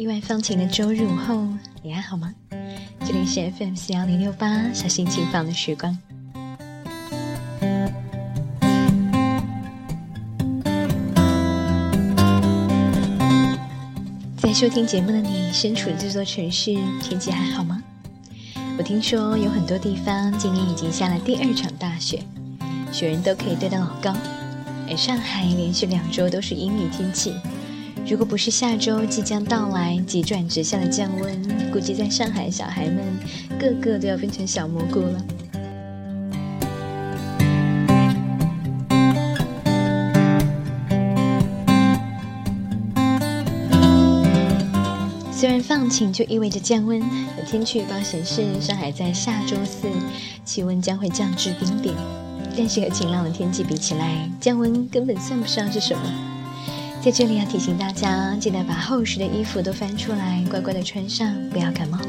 意外放晴的周日午后，你还好吗？这里是 FM 四幺零六八，小心情放的时光。在收听节目的你，身处这座城市，天气还好吗？我听说有很多地方今年已经下了第二场大雪，雪人都可以堆得老高。而上海连续两周都是阴雨天气，如果不是下周即将到来急转直下的降温，估计在上海小孩们个个都要变成小蘑菇了。虽然放晴就意味着降温，有天气预报显示上海在下周四气温将会降至冰点。但是和晴朗的天气比起来，降温根本算不上是什么。在这里要提醒大家，记得把厚实的衣服都翻出来，乖乖的穿上，不要感冒喽。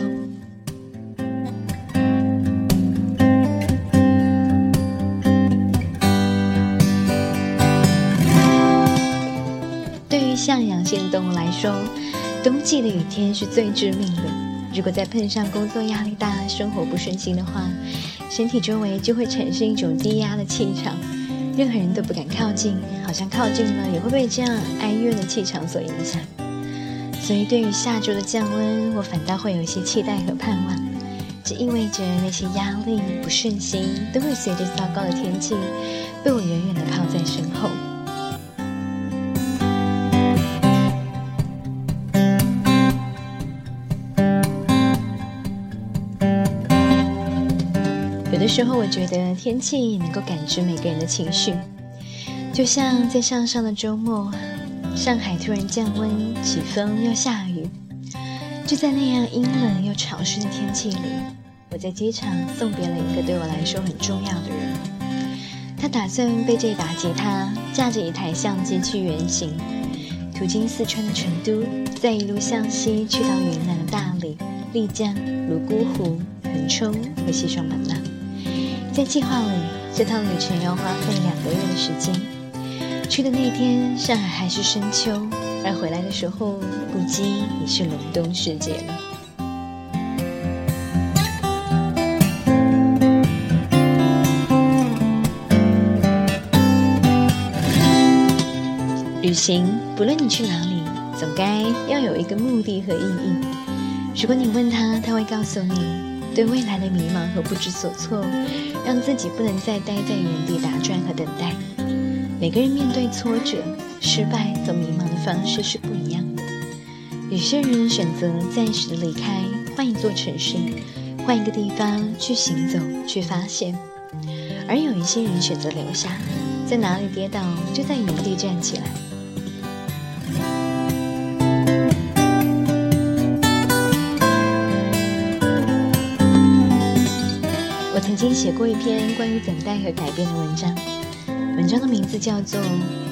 对于向阳性动物来说，冬季的雨天是最致命的。如果再碰上工作压力大、生活不顺心的话，身体周围就会产生一种低压的气场，任何人都不敢靠近，好像靠近了也会被这样哀怨的气场所影响。所以，对于下周的降温，我反倒会有一些期待和盼望。这意味着那些压力、不顺心都会随着糟糕的天气，被我远远地抛在身后。时候我觉得天气能够感知每个人的情绪，就像在上上的周末，上海突然降温、起风又下雨，就在那样阴冷又潮湿的天气里，我在机场送别了一个对我来说很重要的人。他打算背着一把吉他，架着一台相机去远行，途经四川的成都，再一路向西去到云南的大理、丽江、泸沽湖、腾冲和西双版纳。在计划里，这趟旅程要花费两个月的时间。去的那天，上海还是深秋，而回来的时候，估计已是隆冬时节了。旅行，不论你去哪里，总该要有一个目的和意义。如果你问他，他会告诉你。对未来的迷茫和不知所措，让自己不能再待在原地打转和等待。每个人面对挫折、失败和迷茫的方式是不一样的。有些人选择暂时的离开，换一座城市，换一个地方去行走、去发现；而有一些人选择留下，在哪里跌倒就在原地站起来。经写过一篇关于等待和改变的文章，文章的名字叫做《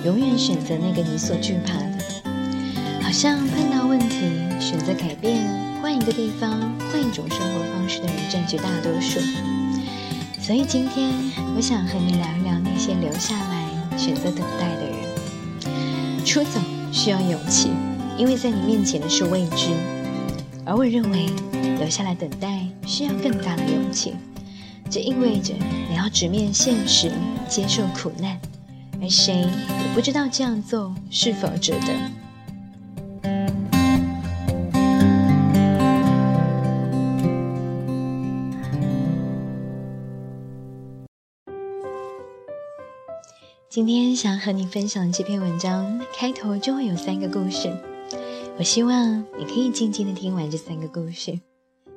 永远选择那个你所惧怕的》。好像碰到问题，选择改变，换一个地方，换一种生活方式的人占据大多数。所以今天，我想和你聊一聊那些留下来选择等待的人。出走需要勇气，因为在你面前的是未知；而我认为，留下来等待需要更大的勇气。这意味着你要直面现实，接受苦难，而谁也不知道这样做是否值得。今天想和你分享这篇文章，开头就会有三个故事。我希望你可以静静的听完这三个故事。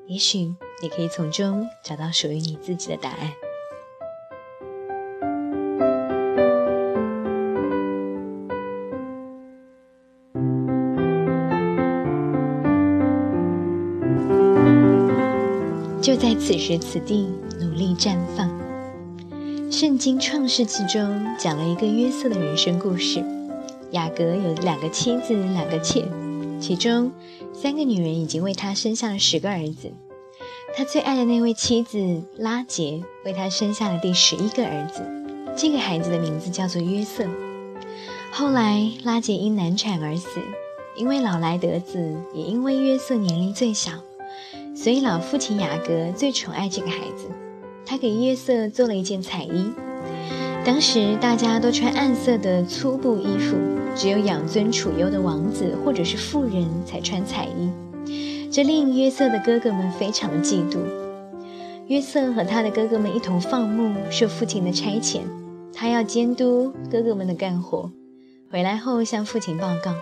也许也可以从中找到属于你自己的答案。就在此时此地，努力绽放。圣经创世纪中讲了一个约瑟的人生故事。雅各有两个妻子，两个妾。其中三个女人已经为他生下了十个儿子，他最爱的那位妻子拉杰为他生下了第十一个儿子，这个孩子的名字叫做约瑟。后来拉杰因难产而死，因为老来得子，也因为约瑟年龄最小，所以老父亲雅各最宠爱这个孩子。他给约瑟做了一件彩衣。当时大家都穿暗色的粗布衣服，只有养尊处优的王子或者是富人才穿彩衣，这令约瑟的哥哥们非常嫉妒。约瑟和他的哥哥们一同放牧，受父亲的差遣，他要监督哥哥们的干活。回来后向父亲报告，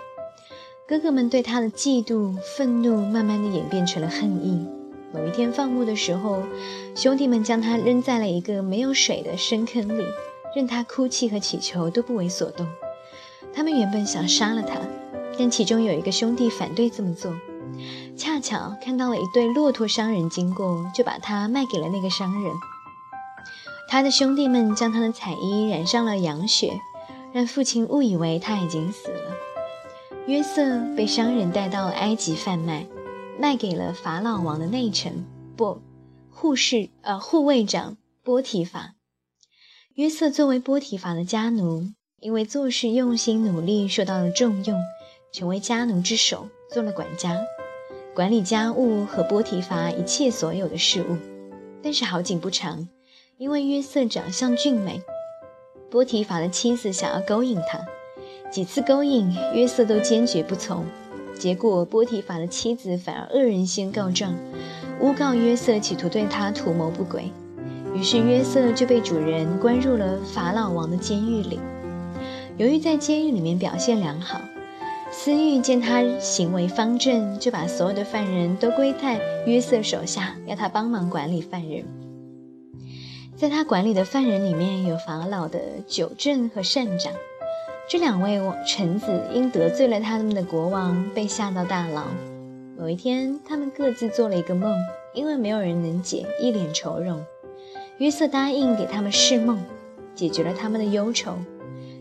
哥哥们对他的嫉妒、愤怒，慢慢的演变成了恨意。某一天放牧的时候，兄弟们将他扔在了一个没有水的深坑里。任他哭泣和乞求都不为所动。他们原本想杀了他，但其中有一个兄弟反对这么做。恰巧看到了一对骆驼商人经过，就把他卖给了那个商人。他的兄弟们将他的彩衣染上了羊血，让父亲误以为他已经死了。约瑟被商人带到埃及贩卖，卖给了法老王的内臣不护士呃护卫长波提法。约瑟作为波提法的家奴，因为做事用心努力，受到了重用，成为家奴之首，做了管家，管理家务和波提法一切所有的事物。但是好景不长，因为约瑟长相俊美，波提法的妻子想要勾引他，几次勾引约瑟都坚决不从，结果波提法的妻子反而恶人先告状，诬告约瑟企图对他图谋不轨。于是约瑟就被主人关入了法老王的监狱里。由于在监狱里面表现良好，司狱见他行为方正，就把所有的犯人都归在约瑟手下，要他帮忙管理犯人。在他管理的犯人里面有法老的九正和善长，这两位臣子因得罪了他们的国王，被下到大牢。某一天，他们各自做了一个梦，因为没有人能解，一脸愁容。约瑟答应给他们释梦，解决了他们的忧愁。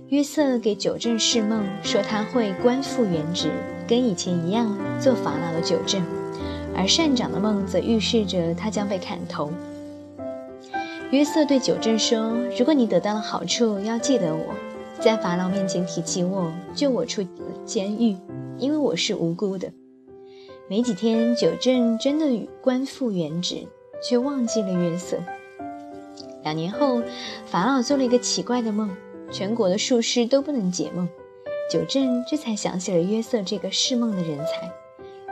约瑟给九正释梦，说他会官复原职，跟以前一样做法老的九正；而善长的梦则预示着他将被砍头。约瑟对九正说：“如果你得到了好处，要记得我，在法老面前提起我，救我出监狱，因为我是无辜的。”没几天，九正真的官复原职，却忘记了约瑟。两年后，法老做了一个奇怪的梦，全国的术士都不能解梦。九正这才想起了约瑟这个释梦的人才，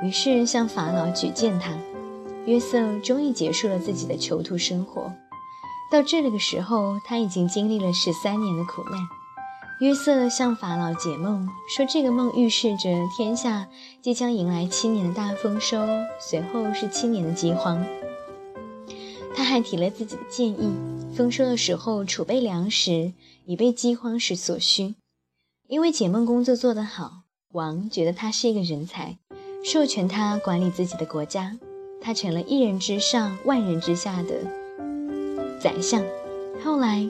于是向法老举荐他。约瑟终于结束了自己的囚徒生活。到这个时候，他已经经历了十三年的苦难。约瑟向法老解梦，说这个梦预示着天下即将迎来七年的大丰收，随后是七年的饥荒。他还提了自己的建议：丰收的时候储备粮食，以备饥荒时所需。因为解梦工作做得好，王觉得他是一个人才，授权他管理自己的国家。他成了一人之上、万人之下的宰相。后来，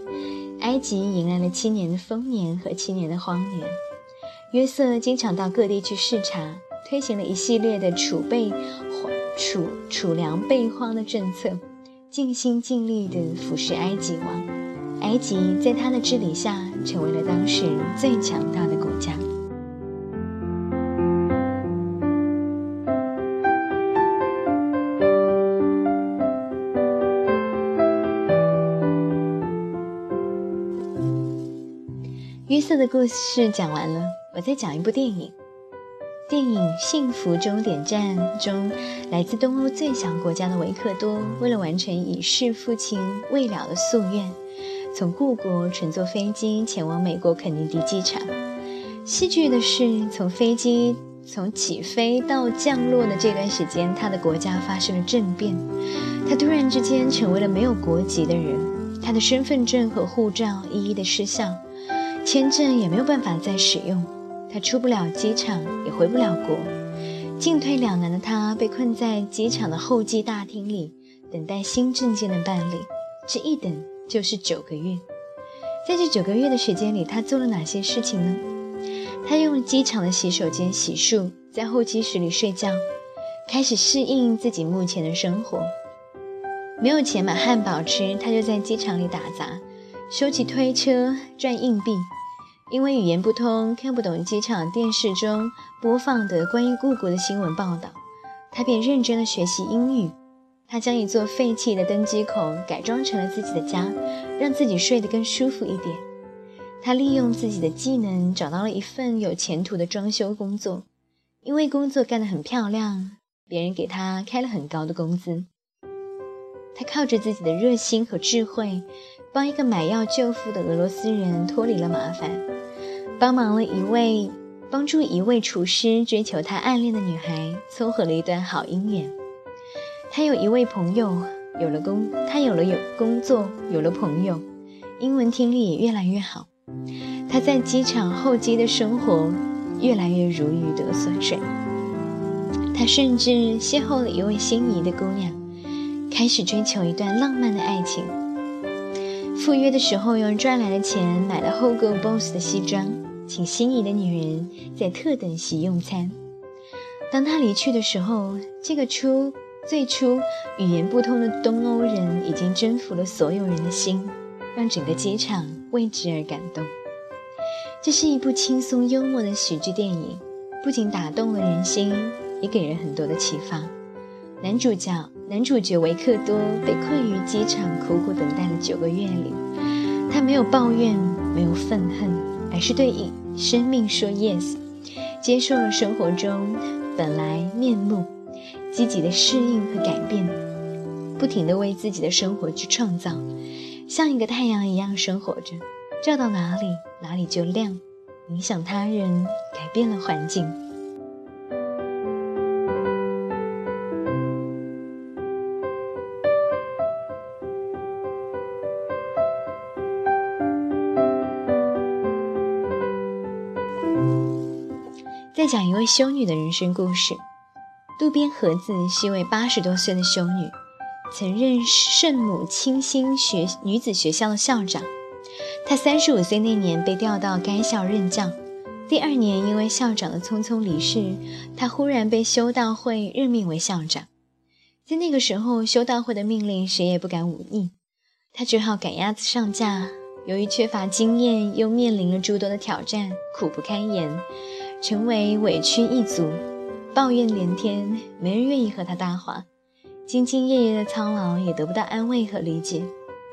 埃及迎来了七年的丰年和七年的荒年。约瑟经常到各地去视察，推行了一系列的储备、储储粮备荒的政策。尽心尽力地服侍埃及王，埃及在他的治理下成为了当时最强大的国家。约瑟的故事讲完了，我再讲一部电影。电影《幸福终点站》中，来自东欧最小国家的维克多，为了完成已逝父亲未了的夙愿，从故国乘坐飞机前往美国肯尼迪机场。戏剧的是，从飞机从起飞到降落的这段时间，他的国家发生了政变，他突然之间成为了没有国籍的人，他的身份证和护照一一的失效，签证也没有办法再使用。他出不了机场，也回不了国，进退两难的他被困在机场的候机大厅里，等待新证件的办理。这一等就是九个月。在这九个月的时间里，他做了哪些事情呢？他用机场的洗手间洗漱，在候机室里睡觉，开始适应自己目前的生活。没有钱买汉堡吃，他就在机场里打杂，收起推车赚硬币。因为语言不通，看不懂机场电视中播放的关于故国的新闻报道，他便认真的学习英语。他将一座废弃的登机口改装成了自己的家，让自己睡得更舒服一点。他利用自己的技能找到了一份有前途的装修工作，因为工作干得很漂亮，别人给他开了很高的工资。他靠着自己的热心和智慧，帮一个买药救父的俄罗斯人脱离了麻烦。帮忙了一位，帮助一位厨师追求他暗恋的女孩，撮合了一段好姻缘。他有一位朋友，有了工，他有了有工作，有了朋友，英文听力也越来越好。他在机场候机的生活越来越如鱼得水。他甚至邂逅了一位心仪的姑娘，开始追求一段浪漫的爱情。赴约的时候，用赚来的钱买了 Hugo Boss 的西装。请心仪的女人在特等席用餐。当他离去的时候，这个初最初语言不通的东欧人已经征服了所有人的心，让整个机场为之而感动。这是一部轻松幽默的喜剧电影，不仅打动了人心，也给人很多的启发。男主角男主角维克多被困于机场，苦苦等待了九个月里，他没有抱怨，没有愤恨。而是对生命说 yes，接受了生活中本来面目，积极的适应和改变，不停的为自己的生活去创造，像一个太阳一样生活着，照到哪里哪里就亮，影响他人，改变了环境。再讲一位修女的人生故事。渡边和子是一位八十多岁的修女，曾任圣母清心学女子学校的校长。她三十五岁那年被调到该校任教，第二年因为校长的匆匆离世，她忽然被修道会任命为校长。在那个时候，修道会的命令谁也不敢忤逆，她只好赶鸭子上架。由于缺乏经验，又面临了诸多的挑战，苦不堪言。成为委屈一族，抱怨连天，没人愿意和他搭话，兢兢业业的操劳也得不到安慰和理解。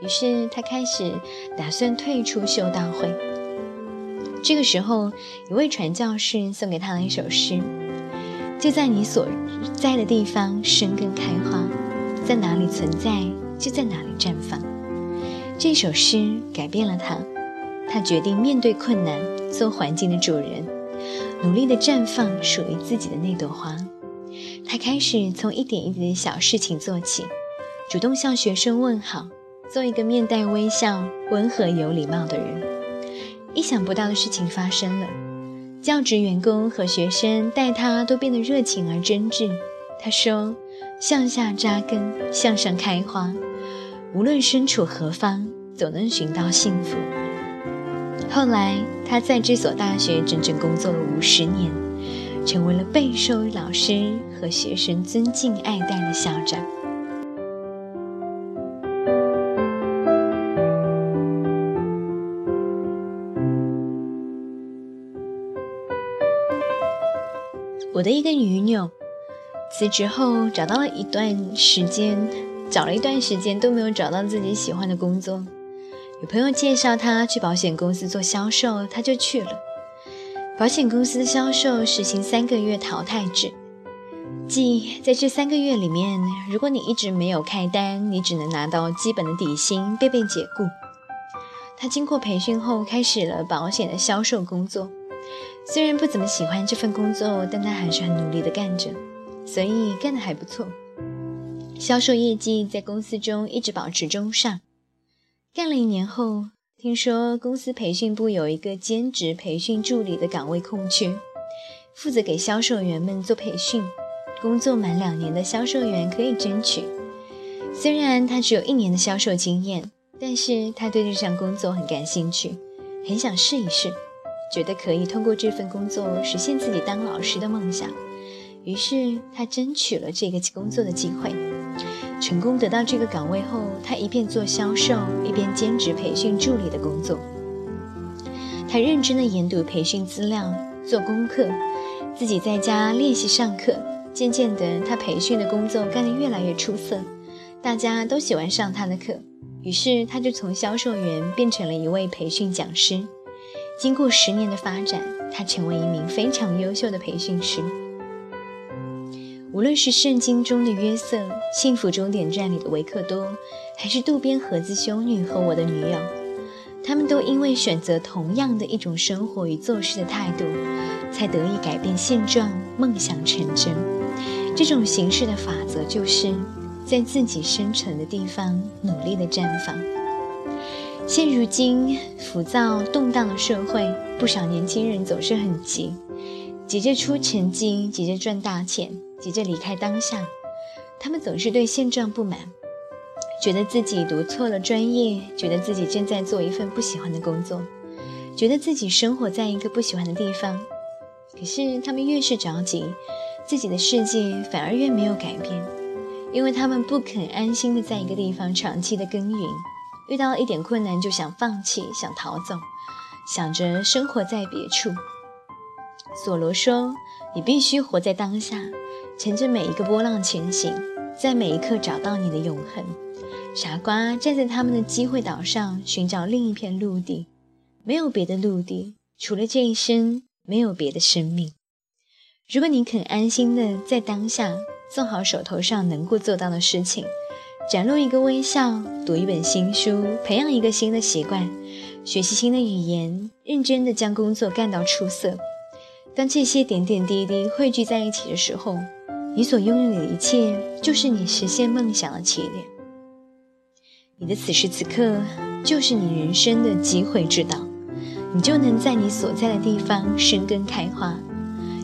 于是他开始打算退出修道会。这个时候，一位传教士送给他了一首诗：“就在你所在的地方生根开花，在哪里存在就在哪里绽放。”这首诗改变了他，他决定面对困难，做环境的主人。努力地绽放属于自己的那朵花。他开始从一点一滴的小事情做起，主动向学生问好，做一个面带微笑、温和有礼貌的人。意想不到的事情发生了，教职员工和学生待他都变得热情而真挚。他说：“向下扎根，向上开花，无论身处何方，总能寻到幸福。”后来，他在这所大学整整工作了五十年，成为了备受老师和学生尊敬爱戴的校长。我的一个女友辞职后，找到了一段时间，找了一段时间都没有找到自己喜欢的工作。有朋友介绍他去保险公司做销售，他就去了。保险公司的销售实行三个月淘汰制，即在这三个月里面，如果你一直没有开单，你只能拿到基本的底薪，被被解雇。他经过培训后，开始了保险的销售工作。虽然不怎么喜欢这份工作，但他还是很努力的干着，所以干得还不错。销售业绩在公司中一直保持中上。干了一年后，听说公司培训部有一个兼职培训助理的岗位空缺，负责给销售员们做培训。工作满两年的销售员可以争取。虽然他只有一年的销售经验，但是他对这项工作很感兴趣，很想试一试，觉得可以通过这份工作实现自己当老师的梦想。于是他争取了这个工作的机会。成功得到这个岗位后，他一边做销售，一边兼职培训助理的工作。他认真的研读培训资料，做功课，自己在家练习上课。渐渐的，他培训的工作干得越来越出色，大家都喜欢上他的课。于是，他就从销售员变成了一位培训讲师。经过十年的发展，他成为一名非常优秀的培训师。无论是圣经中的约瑟、幸福终点站里的维克多，还是渡边和子修女和我的女友，他们都因为选择同样的一种生活与做事的态度，才得以改变现状，梦想成真。这种形式的法则就是。在自己生存的地方努力的绽放。现如今浮躁动荡的社会，不少年轻人总是很急，急着出成绩，急着赚大钱，急着离开当下。他们总是对现状不满，觉得自己读错了专业，觉得自己正在做一份不喜欢的工作，觉得自己生活在一个不喜欢的地方。可是他们越是着急，自己的世界反而越没有改变。因为他们不肯安心的在一个地方长期的耕耘，遇到一点困难就想放弃、想逃走，想着生活在别处。索罗说：“你必须活在当下，乘着每一个波浪前行，在每一刻找到你的永恒。”傻瓜站在他们的机会岛上寻找另一片陆地，没有别的陆地，除了这一生，没有别的生命。如果你肯安心的在当下。做好手头上能够做到的事情，展露一个微笑，读一本新书，培养一个新的习惯，学习新的语言，认真的将工作干到出色。当这些点点滴滴汇聚在一起的时候，你所拥有的一切就是你实现梦想的起点。你的此时此刻就是你人生的机会之岛，你就能在你所在的地方生根开花。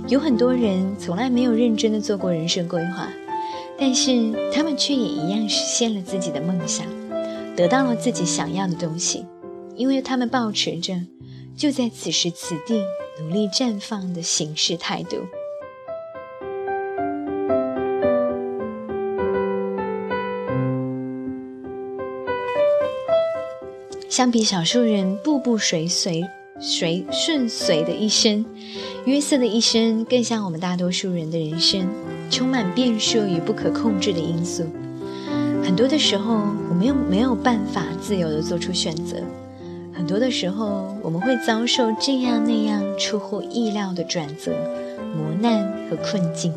有很多人从来没有认真的做过人生规划，但是他们却也一样实现了自己的梦想，得到了自己想要的东西，因为他们保持着就在此时此地努力绽放的行事态度。相比少数人步步随随。随顺随的一生，约瑟的一生更像我们大多数人的人生，充满变数与不可控制的因素。很多的时候，我们又没有办法自由地做出选择；很多的时候，我们会遭受这样那样出乎意料的转折、磨难和困境；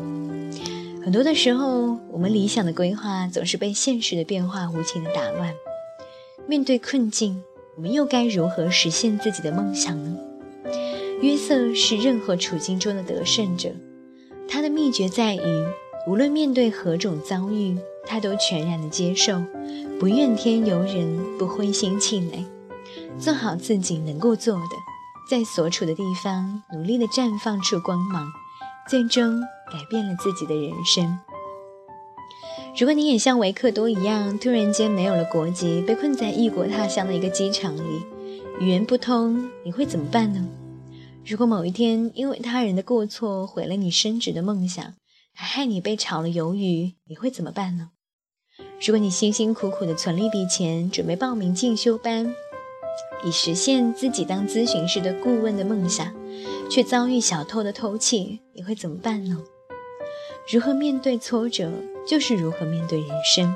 很多的时候，我们理想的规划总是被现实的变化无情地打乱。面对困境。我们又该如何实现自己的梦想呢？约瑟是任何处境中的得胜者，他的秘诀在于，无论面对何种遭遇，他都全然的接受，不怨天尤人，不灰心气馁，做好自己能够做的，在所处的地方努力的绽放出光芒，最终改变了自己的人生。如果你也像维克多一样，突然间没有了国籍，被困在异国他乡的一个机场里，语言不通，你会怎么办呢？如果某一天因为他人的过错毁了你升职的梦想，还害你被炒了鱿鱼，你会怎么办呢？如果你辛辛苦苦的存了一笔钱，准备报名进修班，以实现自己当咨询师的顾问的梦想，却遭遇小偷的偷窃，你会怎么办呢？如何面对挫折，就是如何面对人生，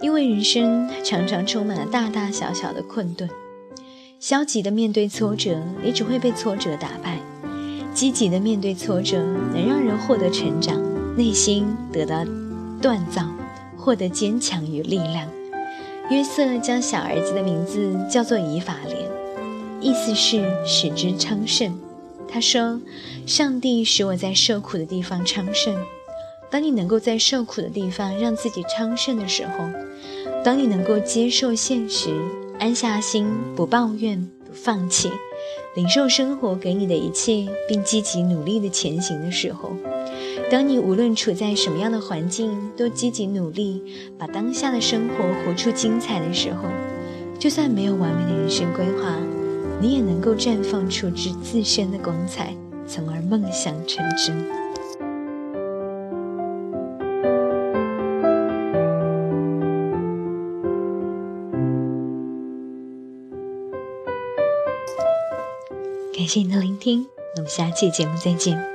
因为人生常常充满了大大小小的困顿。消极的面对挫折，你只会被挫折打败；积极的面对挫折，能让人获得成长，内心得到锻造，获得坚强与力量。约瑟将小儿子的名字叫做以法莲，意思是使之昌盛。他说：“上帝使我在受苦的地方昌盛。”当你能够在受苦的地方让自己昌盛的时候，当你能够接受现实，安下心，不抱怨，不放弃，领受生活给你的一切，并积极努力的前行的时候，当你无论处在什么样的环境，都积极努力，把当下的生活活出精彩的时候，就算没有完美的人生规划，你也能够绽放出之自身的光彩，从而梦想成真。感谢您的聆听，我们下期节目再见。